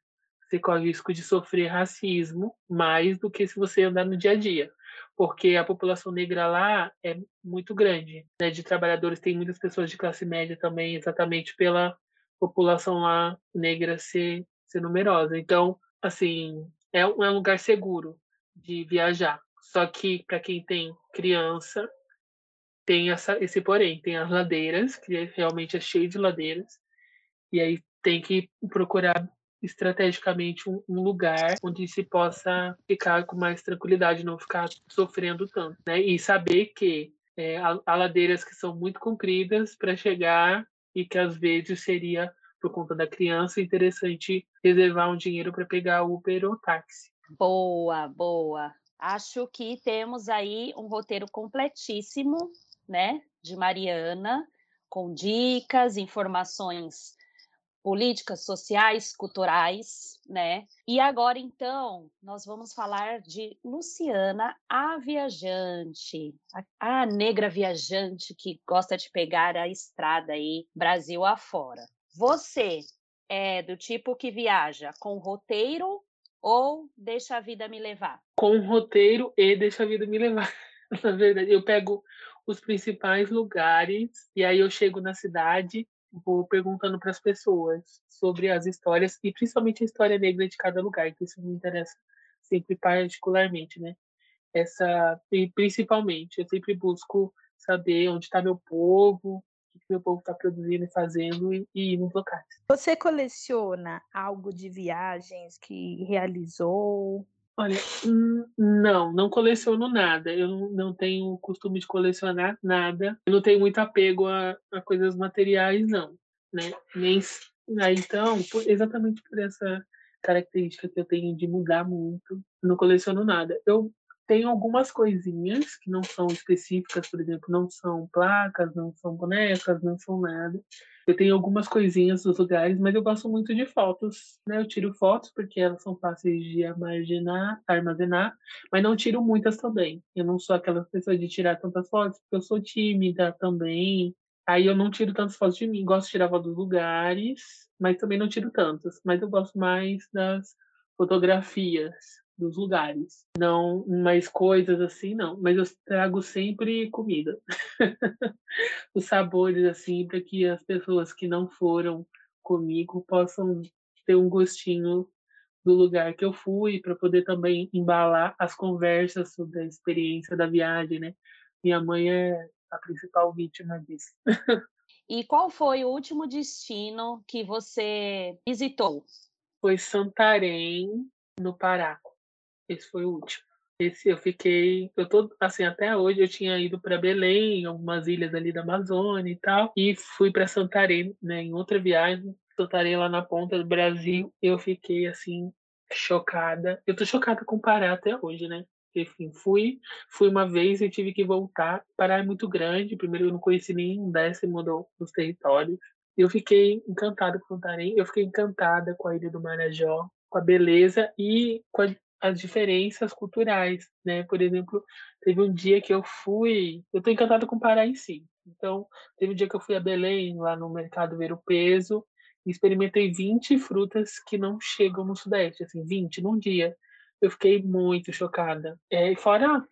você corre o risco de sofrer racismo mais do que se você andar no dia a dia, porque a população negra lá é muito grande, né? De trabalhadores tem muitas pessoas de classe média também, exatamente pela população lá negra ser, ser numerosa. Então, assim, é um, é um lugar seguro de viajar. Só que para quem tem criança, tem essa, esse porém, tem as ladeiras, que realmente é cheio de ladeiras, e aí tem que procurar estrategicamente um, um, lugar onde se possa ficar com mais tranquilidade, não ficar sofrendo tanto, né? E saber que é, há, ladeiras que são muito compridas para chegar e que às vezes seria por conta da criança interessante reservar um dinheiro para pegar Uber ou táxi. Boa, boa. Acho que temos aí um roteiro completíssimo, né, de Mariana, com dicas, informações políticas, sociais, culturais, né? E agora, então, nós vamos falar de Luciana, a viajante, a, a negra viajante que gosta de pegar a estrada aí, Brasil afora. Você é do tipo que viaja com roteiro ou deixa a vida me levar? Com roteiro e deixa a vida me levar. [LAUGHS] Na verdade, eu pego os principais lugares e aí eu chego na cidade vou perguntando para as pessoas sobre as histórias e principalmente a história negra de cada lugar, que isso me interessa sempre particularmente, né? Essa e principalmente eu sempre busco saber onde está meu povo, o que meu povo está produzindo e fazendo e, e ir nos locais. Você coleciona algo de viagens que realizou? Olha, não, não coleciono nada. Eu não, tenho o costume de colecionar nada. Eu não tenho muito apego a, a coisas materiais, não. Né? Nem, aí, então, por, exatamente por essa característica que eu tenho de mudar muito, não coleciono nada. Eu tenho algumas coisinhas que não são específicas, por exemplo, não são placas, não são bonecas, não são nada. Eu tenho algumas coisinhas dos lugares, mas eu gosto muito de fotos, né? Eu tiro fotos porque elas são fáceis de armazenar, armazenar, mas não tiro muitas também. Eu não sou aquela pessoa de tirar tantas fotos, porque eu sou tímida também. Aí eu não tiro tantas fotos de mim. Gosto de tirar fotos dos lugares, mas também não tiro tantas. Mas eu gosto mais das fotografias dos lugares. Não mais coisas assim, não. Mas eu trago sempre comida. [LAUGHS] Os sabores, assim, para que as pessoas que não foram comigo possam ter um gostinho do lugar que eu fui, para poder também embalar as conversas sobre a experiência da viagem, né? Minha mãe é a principal vítima disso. [LAUGHS] E qual foi o último destino que você visitou? Foi Santarém, no Pará. Esse foi o último. Esse eu fiquei, eu tô assim até hoje eu tinha ido para Belém, algumas ilhas ali da Amazônia e tal, e fui para Santarém, né, em outra viagem, Santarém lá na ponta do Brasil. Eu fiquei assim chocada. Eu tô chocada com Pará até hoje, né? Enfim, fui, fui uma vez e tive que voltar. Pará é muito grande. Primeiro, eu não conheci nem um décimo dos territórios. Eu fiquei encantada com Santarém. Eu fiquei encantada com a Ilha do Marajó, com a beleza e com a as diferenças culturais, né? Por exemplo, teve um dia que eu fui, eu tô encantada com o Pará em si. Então, teve um dia que eu fui a Belém, lá no mercado ver o peso, e experimentei 20 frutas que não chegam no Sudeste, assim, 20 num dia. Eu fiquei muito chocada. É, fora,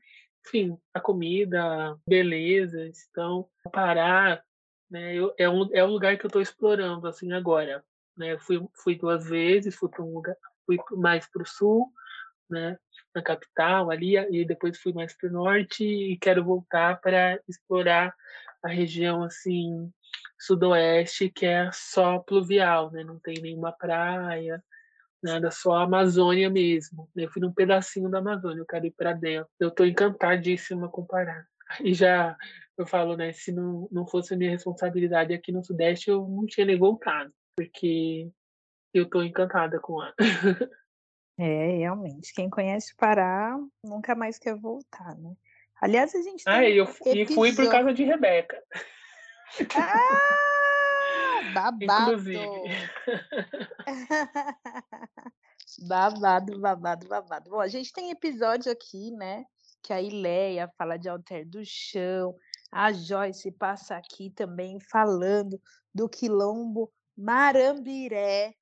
enfim, a comida, beleza, então, Pará, né, eu, é, um, é um lugar que eu estou explorando, assim, agora. Né? Fui, fui duas vezes, fui para um lugar, fui mais para o sul, né, na capital ali, e depois fui mais para o norte e quero voltar para explorar a região assim sudoeste, que é só pluvial, né, não tem nenhuma praia, nada, só a Amazônia mesmo. Eu fui num pedacinho da Amazônia, eu quero ir para dentro. Eu estou encantadíssima com Pará. E já eu falo, né, se não, não fosse a minha responsabilidade aqui no Sudeste, eu não tinha nem voltado, porque eu estou encantada com lá. [LAUGHS] É, realmente. Quem conhece o Pará nunca mais quer voltar, né? Aliás, a gente Ah, eu fu- fui por causa de Rebeca, [LAUGHS] Ah, babado. inclusive. [LAUGHS] babado, babado, babado. Bom, a gente tem episódio aqui, né? Que a Ileia fala de Alter do Chão, a Joyce passa aqui também falando do quilombo Marambiré,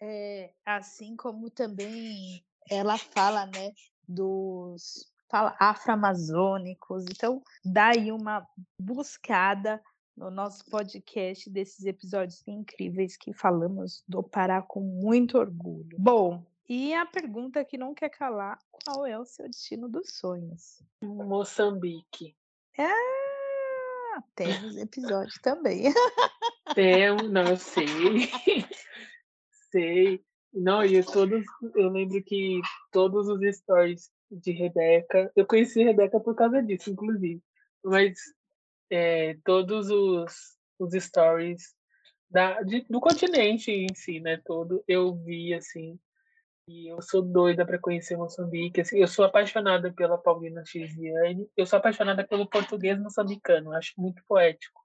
é, assim como também ela fala, né, dos afro-amazônicos. Então, dá aí uma buscada no nosso podcast desses episódios incríveis que falamos do Pará com muito orgulho. Bom, e a pergunta que não quer calar, qual é o seu destino dos sonhos? Moçambique. Ah, temos episódio também. Tem, não, sei. [LAUGHS] [LAUGHS] sei. Não, e todos, eu lembro que todos os stories de Rebeca, eu conheci Rebeca por causa disso, inclusive. Mas é, todos os, os stories da, de- do continente em si, né, todo, eu vi, assim, e eu sou doida para conhecer Moçambique, assim, eu sou apaixonada pela Paulina Chiziane, eu sou apaixonada pelo português moçambicano, acho muito poético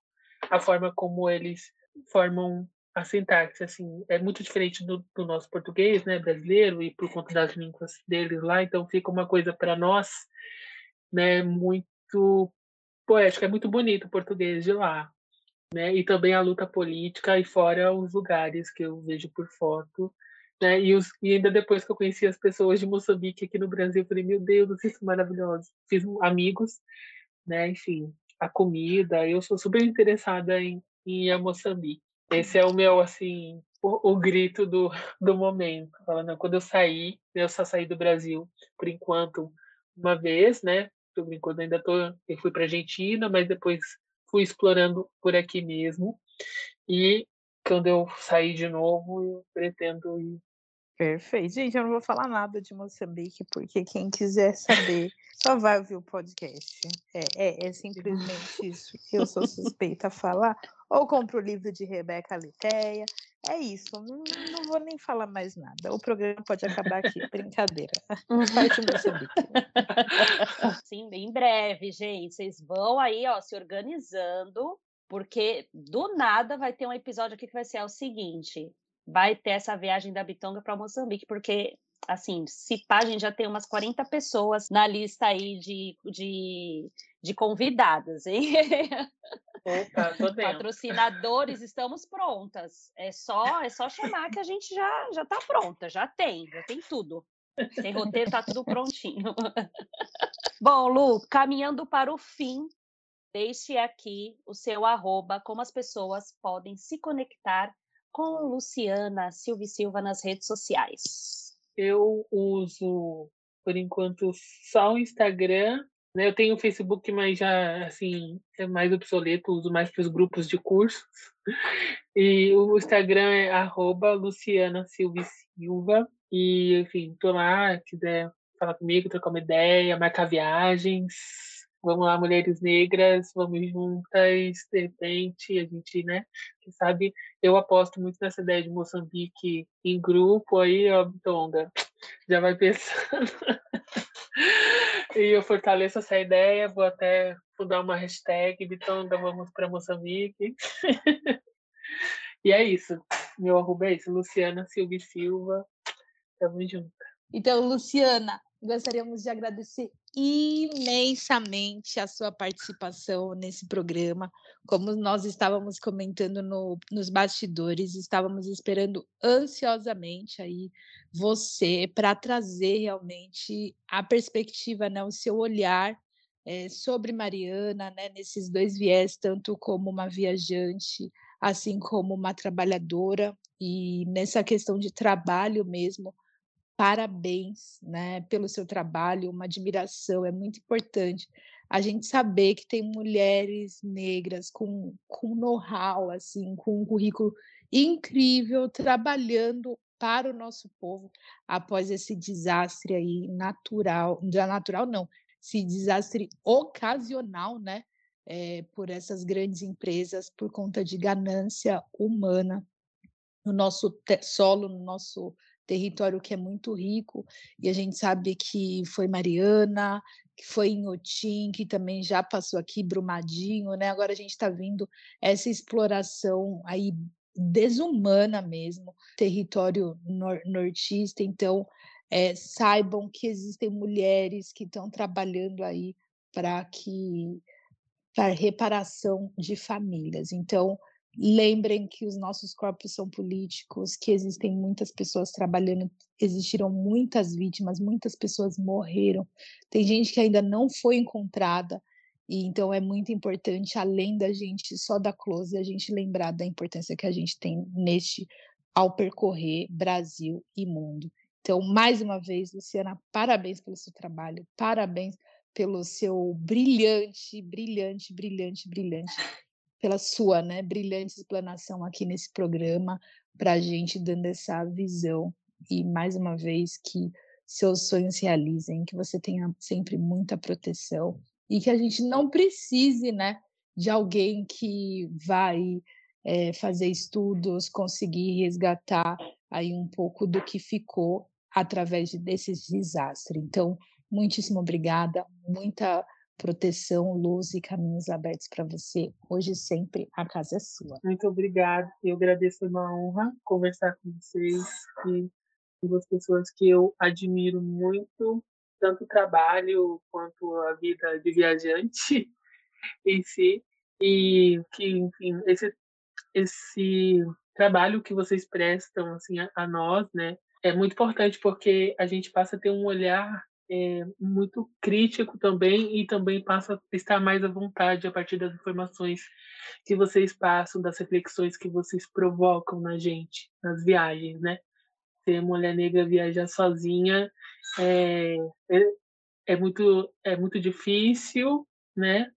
a forma como eles formam a sintaxe, assim, é muito diferente do, do nosso português, né, brasileiro, e por conta das línguas deles lá, então fica uma coisa para nós, né, muito poética, é muito bonito o português de lá, né, e também a luta política e fora os lugares que eu vejo por foto, né, e, os, e ainda depois que eu conheci as pessoas de Moçambique aqui no Brasil, eu falei, meu Deus, isso é maravilhoso, fiz amigos, né, enfim, a comida, eu sou super interessada em, em Moçambique. Esse é o meu, assim, o, o grito do, [LAUGHS] do momento. Falando, quando eu saí, eu só saí do Brasil, por enquanto, uma vez, né? Por enquanto ainda tô, eu fui para Argentina, mas depois fui explorando por aqui mesmo. E quando eu sair de novo, eu pretendo ir. Perfeito. Gente, eu não vou falar nada de Moçambique, porque quem quiser saber só vai ouvir o podcast. É, é, é [LAUGHS] simplesmente isso. Eu sou suspeita a falar. Ou compro o livro de Rebeca Litéia. É isso. Não, não vou nem falar mais nada. O programa pode acabar aqui. [LAUGHS] Brincadeira. [LAUGHS] Parte Moçambique. Sim, em breve, gente. Vocês vão aí, ó, se organizando, porque do nada vai ter um episódio aqui que vai ser o seguinte: vai ter essa viagem da Bitonga para Moçambique, porque assim, se pá, a gente já tem umas 40 pessoas na lista aí de, de, de convidadas, hein? Opa. [LAUGHS] Patrocinadores, estamos prontas. É só, é só chamar que a gente já já tá pronta, já tem, já tem tudo. Tem roteiro, tá tudo prontinho. [LAUGHS] Bom, Lu, caminhando para o fim, deixe aqui o seu arroba, como as pessoas podem se conectar com Luciana Silva Silva nas redes sociais. Eu uso, por enquanto, só o Instagram. Né? Eu tenho o Facebook, mas já assim é mais obsoleto, uso mais para os grupos de cursos. E o Instagram é arroba Luciana Silva Silva. E, enfim, tô lá, quiser falar comigo, trocar uma ideia, marcar viagens. Vamos lá, mulheres negras, vamos juntas, de repente, a gente, né? Quem sabe eu aposto muito nessa ideia de Moçambique em grupo aí, ó, Tonga. Já vai [LAUGHS] pensando. [LAUGHS] e eu fortaleço essa ideia, vou até fundar uma hashtag Bitonga, vamos para Moçambique. [LAUGHS] e é isso. Meu arroba é isso, Luciana Silva Silva. Tamo junto. Então, Luciana, gostaríamos de agradecer imensamente a sua participação nesse programa. Como nós estávamos comentando no, nos bastidores, estávamos esperando ansiosamente aí você para trazer realmente a perspectiva, né, o seu olhar eh, sobre Mariana, né, nesses dois viés, tanto como uma viajante, assim como uma trabalhadora, e nessa questão de trabalho mesmo parabéns né, pelo seu trabalho, uma admiração, é muito importante. A gente saber que tem mulheres negras com, com know-how, assim, com um currículo incrível, trabalhando para o nosso povo após esse desastre aí natural, já natural não, esse desastre ocasional, né, é, por essas grandes empresas por conta de ganância humana no nosso solo, no nosso território que é muito rico, e a gente sabe que foi Mariana, que foi em Otim, que também já passou aqui, Brumadinho, né? Agora a gente está vendo essa exploração aí desumana mesmo, território nor nortista, então é, saibam que existem mulheres que estão trabalhando aí para que para reparação de famílias. Então, lembrem que os nossos corpos são políticos, que existem muitas pessoas trabalhando, existiram muitas vítimas, muitas pessoas morreram. Tem gente que ainda não foi encontrada. E então é muito importante, além da gente só da close, a gente lembrar da importância que a gente tem neste ao percorrer Brasil e mundo. Então, mais uma vez, Luciana, parabéns pelo seu trabalho, parabéns pelo seu brilhante, brilhante, brilhante, brilhante, pela sua né, brilhante explanação aqui nesse programa, para a gente dando essa visão. E mais uma vez, que seus sonhos se realizem, que você tenha sempre muita proteção e que a gente não precise né, de alguém que vai é, fazer estudos, conseguir resgatar aí um pouco do que ficou através desses desastres. Então, muitíssimo obrigada, muita proteção, luz e caminhos abertos para você. Hoje sempre a casa é sua. Muito obrigada. Eu agradeço, é uma honra conversar com vocês e duas pessoas que eu admiro muito, tanto o trabalho quanto a vida de viajante [LAUGHS] em si, e que, enfim, esse, esse trabalho que vocês prestam assim a, a nós, né, é muito importante porque a gente passa a ter um olhar é, muito crítico também e também passa a estar mais à vontade a partir das informações que vocês passam, das reflexões que vocês provocam na gente, nas viagens, né? Ser mulher negra viajar sozinha é, é, é muito é muito difícil, né?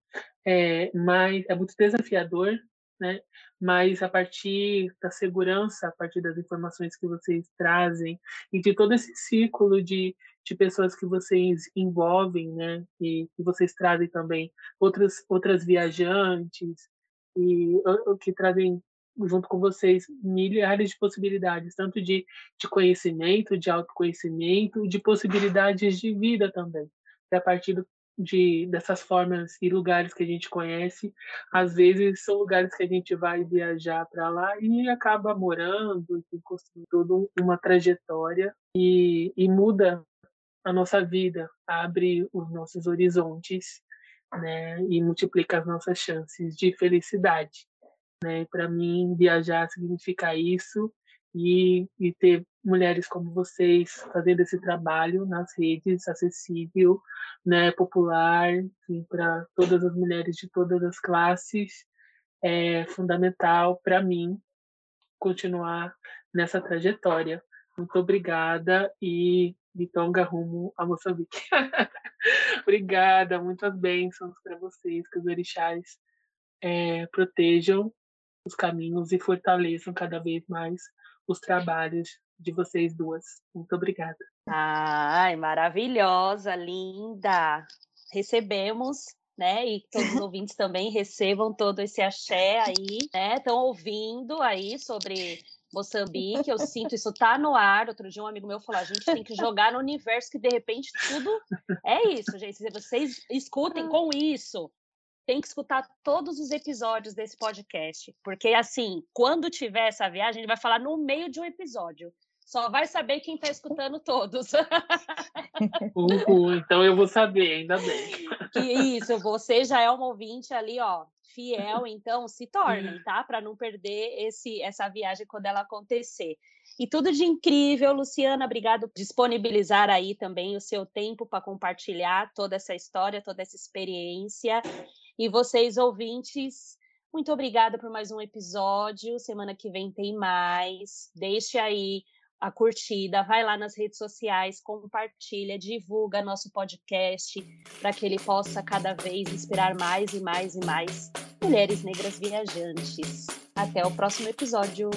É, mas é muito desafiador, né? Mas a partir da segurança, a partir das informações que vocês trazem e de todo esse ciclo de, de pessoas que vocês envolvem, né? E que vocês trazem também outras outras viajantes e que trazem junto com vocês milhares de possibilidades, tanto de, de conhecimento, de autoconhecimento, de possibilidades de vida também. E a partir do, de dessas formas e lugares que a gente conhece, às vezes são lugares que a gente vai viajar para lá e acaba morando, e construindo toda uma trajetória e, e muda a nossa vida, abre os nossos horizontes, né, e multiplica as nossas chances de felicidade, né? Para mim, viajar significa isso e, e ter mulheres como vocês fazendo esse trabalho nas redes, acessível, né, popular, para todas as mulheres de todas as classes, é fundamental para mim continuar nessa trajetória. Muito obrigada e Vitonga rumo a Moçambique. [LAUGHS] obrigada, muitas bênçãos para vocês, que os orixás é, protejam os caminhos e fortaleçam cada vez mais os trabalhos de vocês duas. Muito obrigada. Ai, maravilhosa, linda. Recebemos, né? E todos os [LAUGHS] ouvintes também recebam todo esse axé aí, né? Estão ouvindo aí sobre Moçambique, eu sinto isso tá no ar. Outro dia um amigo meu falou: a gente tem que jogar no universo que de repente tudo é isso, gente. Vocês escutem com isso, tem que escutar todos os episódios desse podcast, porque assim, quando tiver essa viagem, ele vai falar no meio de um episódio. Só vai saber quem está escutando todos. [LAUGHS] Uhul, então eu vou saber, ainda bem. Que isso, você já é um ouvinte ali, ó, fiel, então se tornem, tá? Para não perder esse essa viagem quando ela acontecer. E tudo de incrível, Luciana, obrigado por disponibilizar aí também o seu tempo para compartilhar toda essa história, toda essa experiência. E vocês, ouvintes, muito obrigada por mais um episódio. Semana que vem tem mais. Deixe aí a curtida, vai lá nas redes sociais, compartilha, divulga nosso podcast para que ele possa cada vez inspirar mais e mais e mais mulheres negras viajantes. Até o próximo episódio.